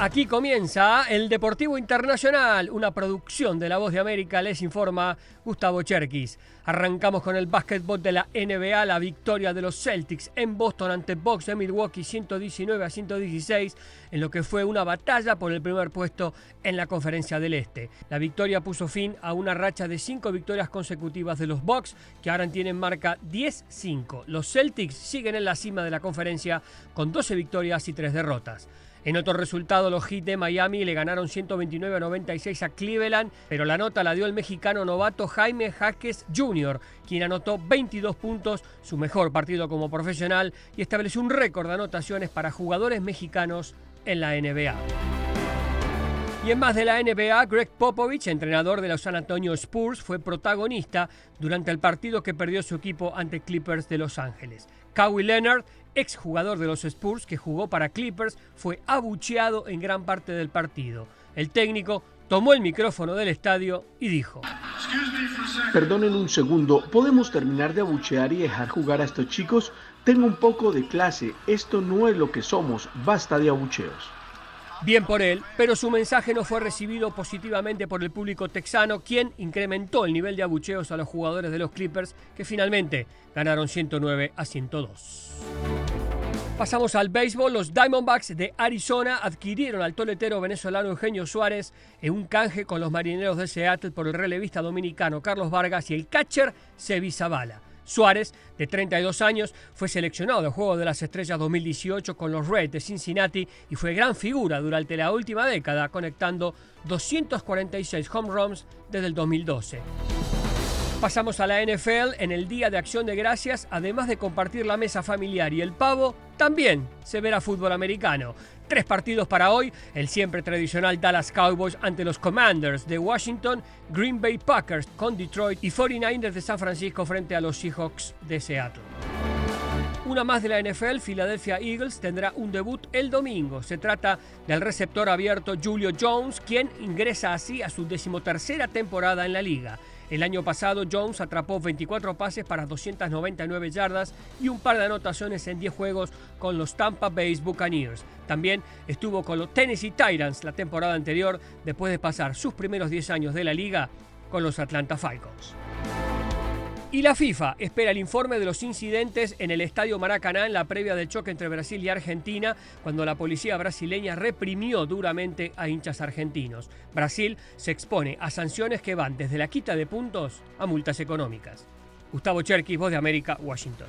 Aquí comienza el Deportivo Internacional, una producción de La Voz de América, les informa Gustavo Cherkis. Arrancamos con el básquetbol de la NBA, la victoria de los Celtics en Boston ante Bucks de Milwaukee 119 a 116, en lo que fue una batalla por el primer puesto en la Conferencia del Este. La victoria puso fin a una racha de cinco victorias consecutivas de los Bucks, que ahora tienen marca 10-5. Los Celtics siguen en la cima de la conferencia con 12 victorias y 3 derrotas. En otro resultado, los Heat de Miami le ganaron 129 a 96 a Cleveland, pero la nota la dio el mexicano novato Jaime Jaques Jr., quien anotó 22 puntos, su mejor partido como profesional, y estableció un récord de anotaciones para jugadores mexicanos en la NBA. Y en más de la NBA, Greg Popovich, entrenador de los San Antonio Spurs, fue protagonista durante el partido que perdió su equipo ante Clippers de Los Ángeles. Kawhi Leonard exjugador de los Spurs que jugó para Clippers, fue abucheado en gran parte del partido. El técnico tomó el micrófono del estadio y dijo: Perdonen un segundo, ¿podemos terminar de abuchear y dejar jugar a estos chicos? Tengo un poco de clase, esto no es lo que somos, basta de abucheos. Bien por él, pero su mensaje no fue recibido positivamente por el público texano, quien incrementó el nivel de abucheos a los jugadores de los Clippers, que finalmente ganaron 109 a 102. Pasamos al béisbol. Los Diamondbacks de Arizona adquirieron al toletero venezolano Eugenio Suárez en un canje con los marineros de Seattle por el relevista dominicano Carlos Vargas y el catcher Sebi Zavala. Suárez, de 32 años, fue seleccionado del Juego de las Estrellas 2018 con los Reds de Cincinnati y fue gran figura durante la última década, conectando 246 home runs desde el 2012. Pasamos a la NFL en el Día de Acción de Gracias, además de compartir la mesa familiar y el pavo, también se verá fútbol americano. Tres partidos para hoy, el siempre tradicional Dallas Cowboys ante los Commanders de Washington, Green Bay Packers con Detroit y 49ers de San Francisco frente a los Seahawks de Seattle. Una más de la NFL, Philadelphia Eagles tendrá un debut el domingo. Se trata del receptor abierto Julio Jones, quien ingresa así a su decimotercera temporada en la liga. El año pasado Jones atrapó 24 pases para 299 yardas y un par de anotaciones en 10 juegos con los Tampa Bay Buccaneers. También estuvo con los Tennessee Titans la temporada anterior después de pasar sus primeros 10 años de la liga con los Atlanta Falcons. Y la FIFA espera el informe de los incidentes en el Estadio Maracaná en la previa del choque entre Brasil y Argentina, cuando la policía brasileña reprimió duramente a hinchas argentinos. Brasil se expone a sanciones que van desde la quita de puntos a multas económicas. Gustavo Cherkis, Voz de América, Washington.